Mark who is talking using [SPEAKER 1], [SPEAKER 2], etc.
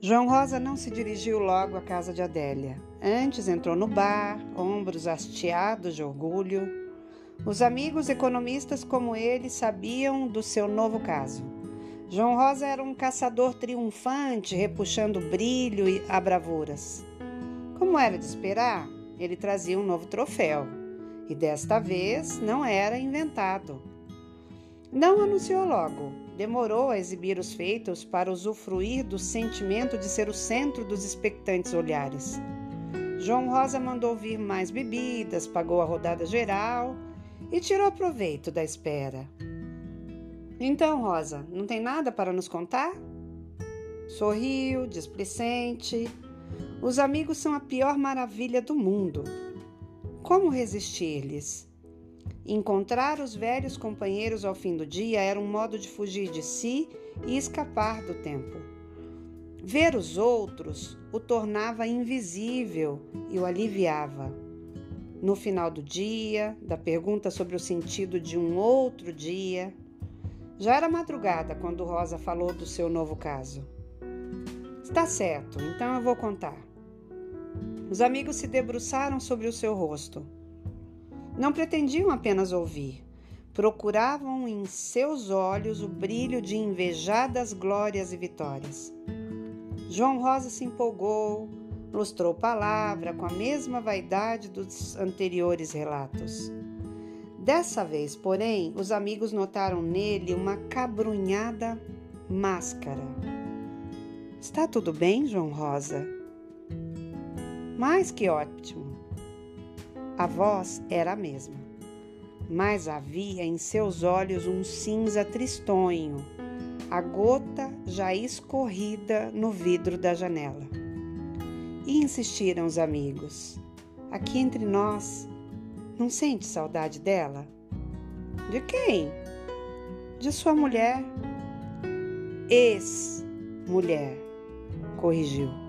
[SPEAKER 1] João Rosa não se dirigiu logo à casa de Adélia. Antes entrou no bar, ombros hasteados de orgulho. Os amigos economistas como ele sabiam do seu novo caso. João Rosa era um caçador triunfante, repuxando brilho e a bravuras. Como era de esperar, ele trazia um novo troféu. E desta vez não era inventado. Não anunciou logo, demorou a exibir os feitos para usufruir do sentimento de ser o centro dos expectantes olhares. João Rosa mandou vir mais bebidas, pagou a rodada geral e tirou proveito da espera. Então, Rosa, não tem nada para nos contar? Sorriu, displicente. Os amigos são a pior maravilha do mundo. Como resistir-lhes? Encontrar os velhos companheiros ao fim do dia era um modo de fugir de si e escapar do tempo. Ver os outros o tornava invisível e o aliviava. No final do dia, da pergunta sobre o sentido de um outro dia, já era madrugada quando Rosa falou do seu novo caso. Está certo, então eu vou contar. Os amigos se debruçaram sobre o seu rosto. Não pretendiam apenas ouvir, procuravam em seus olhos o brilho de invejadas glórias e vitórias. João Rosa se empolgou, lustrou palavra com a mesma vaidade dos anteriores relatos. Dessa vez, porém, os amigos notaram nele uma cabrunhada máscara. Está tudo bem, João Rosa? Mais que ótimo. A voz era a mesma, mas havia em seus olhos um cinza tristonho, a gota já escorrida no vidro da janela. E insistiram os amigos: Aqui entre nós, não sente saudade dela? De quem? De sua mulher. Ex-mulher, corrigiu.